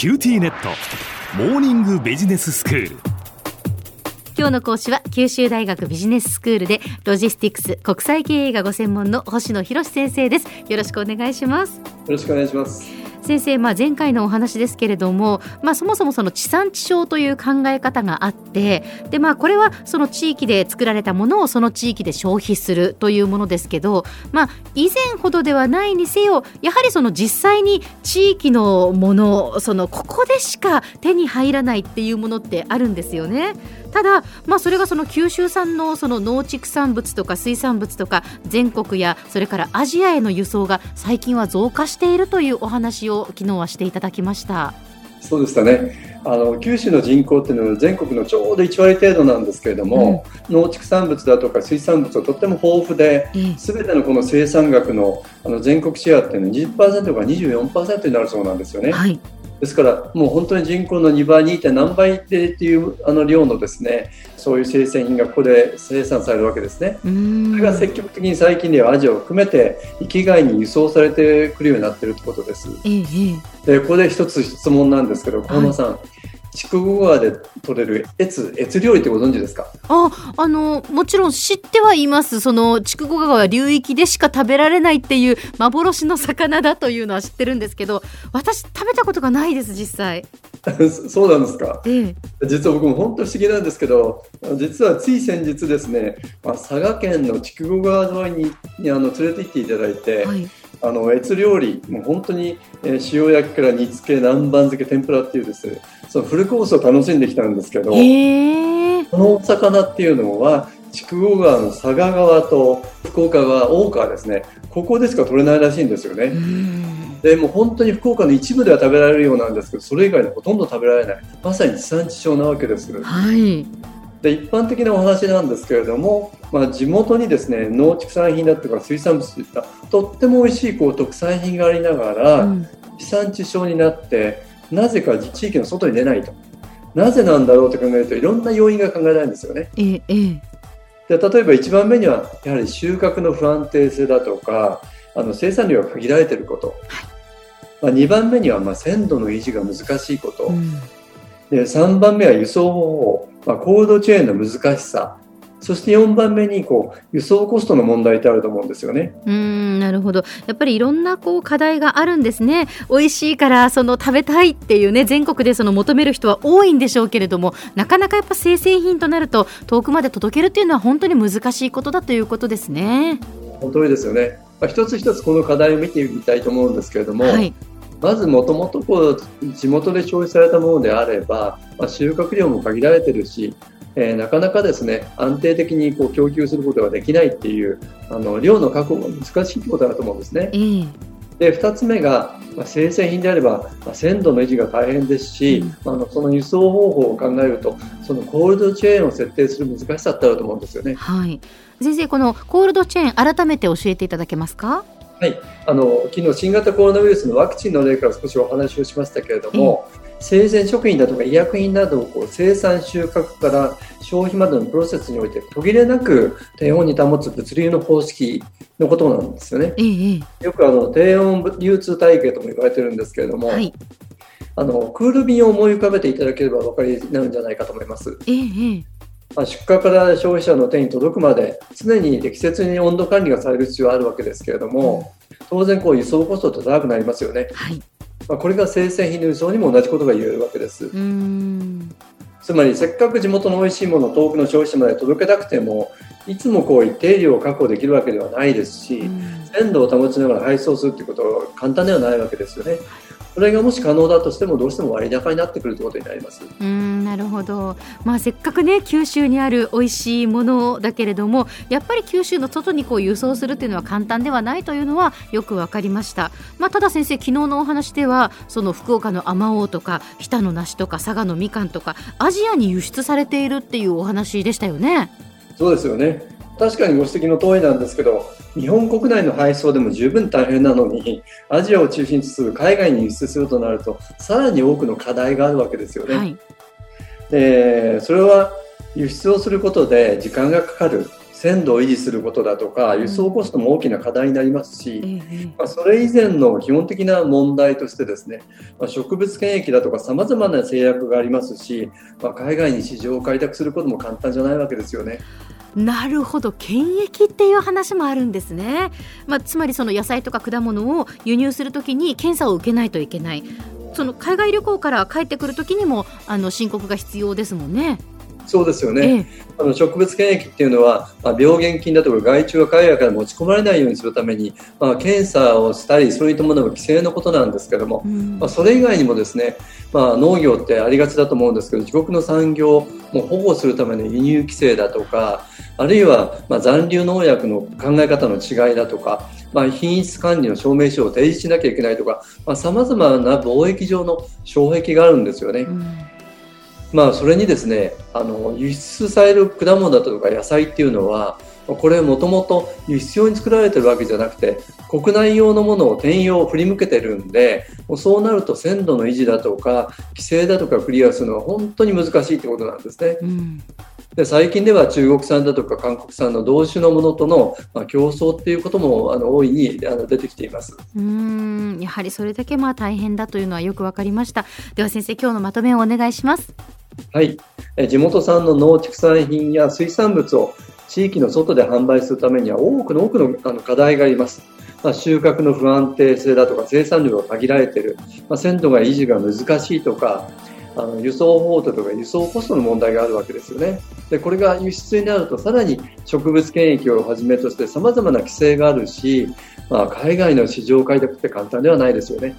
QTnet。モーニングビジネススクール。今日の講師は九州大学ビジネススクールでロジスティクス国際経営がご専門の星野博先生です。よろしくお願いします。よろしくお願いします先生、まあ、前回のお話ですけれども、まあ、そもそもその地産地消という考え方があってで、まあ、これはその地域で作られたものをその地域で消費するというものですけど、まあ、以前ほどではないにせよやはりその実際に地域のものそのここでしか手に入らないっていうものってあるんですよね。ただ、まあ、それがその九州産のその農畜産物とか水産物とか全国やそれからアジアへの輸送が最近は増加しているというお話を昨日はしていただきました。そうでしたね。あの九州の人口っていうのは全国のちょうど1割程度なんですけれども、うん、農畜産物だとか水産物はとっても豊富で、す、べ、てのこの生産額のあの全国シェアっていうのは20%から24%になるそうなんですよね。はいですからもう本当に人口の2倍 2. 何倍でっていうあの量のですねそういう生鮮品がここで生産されるわけですね。それが積極的に最近ではアジアを含めて域外に輸送されてくるようになっているということです。ええ、でここで一つ質問なんですけど小野さん、はい筑後川で取れる越越料理ってご存知ですか？ああのもちろん知ってはいます。その筑後川流域でしか食べられないっていう幻の魚だというのは知ってるんですけど私食べたことがないです実際。そうなんですか、ええ、実は僕も本当不思議なんですけど実はつい先日ですね、まあ、佐賀県の筑後川沿いににあの連れて行っていただいて、はい。あの越料理もう本当に、えー、塩焼きから煮付け南蛮漬け天ぷらっていうですねそのフルコースを楽しんできたんですけどこのお魚っていうのは筑後川の佐賀川と福岡川大川ですね。ここでしか取れないらしいんですよね。でも本当に福岡の一部では食べられるようなんですけどそれ以外でほとんど食べられない。まさに地産地消なわけです。はい。で一般的なお話なんですけれども、まあ、地元にですね農畜産品だとか水産物といったとっても美味しいこう特産品がありながら、うん、地産地消になってなぜか地域の外に出ないと。なぜなんだろうと考えるといろんな要因が考えられるんですよね。ええ、で例えば1番目にはやはり収穫の不安定性だとかあの生産量が限られていること、はい。まあ、2番目にはまあ鮮度の維持が難しいこと、うん、で3番目は輸送方法、まあ、コールドチェーンの難しさそして4番目にこう輸送コストの問題ってあると思うんですよね。うんなるほどやっぱりいろんなこう課題があるんですね。美味しいからその食べたいっていうね全国でその求める人は多いんでしょうけれどもなかなかやっぱ生鮮品となると遠くまで届けるっていうのは本当に難しいことだということですね。本当にですよね。まあ、一つ一つこの課題を見てみたいと思うんですけれども、はい、まずもともと地元で消費されたものであれば、まあ、収穫量も限られてるしえー、なかなかですね安定的にこう供給することができないっていうあの量の確保が難しいということだと思うんですね。で2つ目が、まあ、生鮮品であれば、まあ、鮮度の維持が大変ですし、うん、あのその輸送方法を考えるとそのコールドチェーンを設定する難しさってあると思うんですよね。はい、先生このコールドチェーン改めて教えていただけますか？はい、あの昨日新型コロナウイルスのワクチンの例から少しお話をしましたけれども、生鮮食品だとか医薬品などをこう生産収穫から消費までのプロセスにおいて途切れなく低温に保つ物流の方式のことなんですよね。よくあの低温流通体系とも言われてるんですけれども、はい、あのクール便を思い浮かべていただければお分かりになるんじゃないかと思います。まあ、出荷から消費者の手に届くまで常に適切に温度管理がされる必要があるわけですけれども当然こう輸送コストって高くなりますよね、はい、まあ、これが生鮮品の輸送にも同じことが言えるわけです。つまりせっかく地元の美味しいものを遠くの消費者まで届けたくてもいつもこう一定量を確保できるわけではないですし鮮度を保ちながら配送するということは簡単ではないわけですよね。それがもし可能だとしてもどうしても割高になってくるということになります。うんなるほど、まあ、せっかくね九州にある美味しいものだけれどもやっぱり九州の外にこう輸送するっていうのは簡単ではないというのはよく分かりました、まあ、ただ先生昨日のお話ではその福岡のあまおうとか日田の梨とか佐賀のみかんとかアジアに輸出されているっていうお話でしたよね。そうですよね確かにご指摘の通りなんですけど日本国内の配送でも十分大変なのにアジアを中心とする海外に輸出するとなるとさらに多くの課題があるわけですよね。はい、でそれは輸出をすることで時間がかかる鮮度を維持することだとか輸送コストも大きな課題になりますし、まあ、それ以前の基本的な問題としてですね、まあ、植物検疫だとかさまざまな制約がありますし、まあ、海外に市場を開拓することも簡単じゃないわけですよね。なるほど検疫っていう話もあるんですね、まあ、つまりその野菜とか果物を輸入するときに検査を受けないといけないその海外旅行から帰ってくるときにもあの申告が必要ですもんね。そうですよね、ええ、あの植物検疫っていうのは、まあ、病原菌だとか害虫が海外から持ち込まれないようにするために、まあ、検査をしたりそういったものが規制のことなんですけども、うん、まあ、それ以外にもですね、まあ、農業ってありがちだと思うんですけど自国の産業を保護するための輸入規制だとかあるいはまあ残留農薬の考え方の違いだとか、まあ、品質管理の証明書を提示しなきゃいけないとかさまざ、まな貿易上の障壁があるんですよね。うんまあ、それにですねあの輸出される果物だとか野菜っていうのはこれもともと輸出用に作られてるわけじゃなくて国内用のものを転用振り向けてるんでそうなると鮮度の維持だとか規制だとかクリアするのは本当に難しいってことなんですね。うん。で最近では中国産だとか韓国産の同種のものとの、まあ、競争っていうこともあの大いにあの出てきています。うん。やはりそれだけまあ大変だというのはよくわかりました。では先生今日のまとめをお願いしますはい地元産の農畜産品や水産物を地域の外で販売するためには多くの多くのあの課題があります。まあ、収穫の不安定性だとか生産量が限られている、まあ、鮮度が維持が難しいとかあの輸送法とか輸送コストの問題があるわけですよね。でこれが輸出になるとさらに植物検疫をはじめとしてさまざまな規制があるし、まあ、海外の市場開拓って簡単ではないですよね。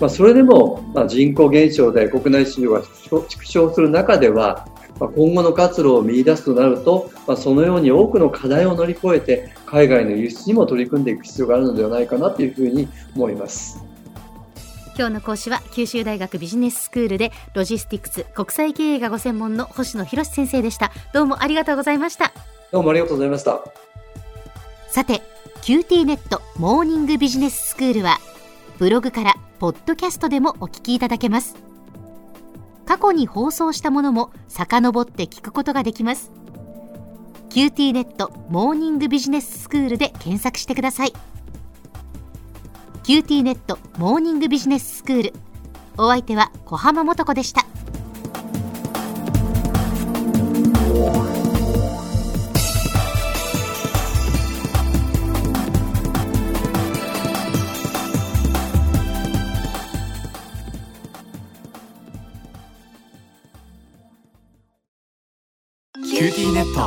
まあ、それでも、まあ、人口減少で国内市場が縮小する中では、まあ、今後の活路を見出すとなると、まあ、そのように多くの課題を乗り越えて海外の輸出にも取り組んでいく必要があるのではないかなというふうに思います。今日の講師は九州大学ビジネススクールでロジスティクス国際経営がご専門の星野博先生でした。どうもありがとうございました。どうもありがとうございました。さて QT ネットモーニングビジネススクールはブログからポッドキャストでもお聞きいただけます。過去に放送したものも遡って聞くことができます。QT ネットモーニングビジネススクールで検索してください。QT ネットモーニングビジネススクール。お相手は小浜もとこでした。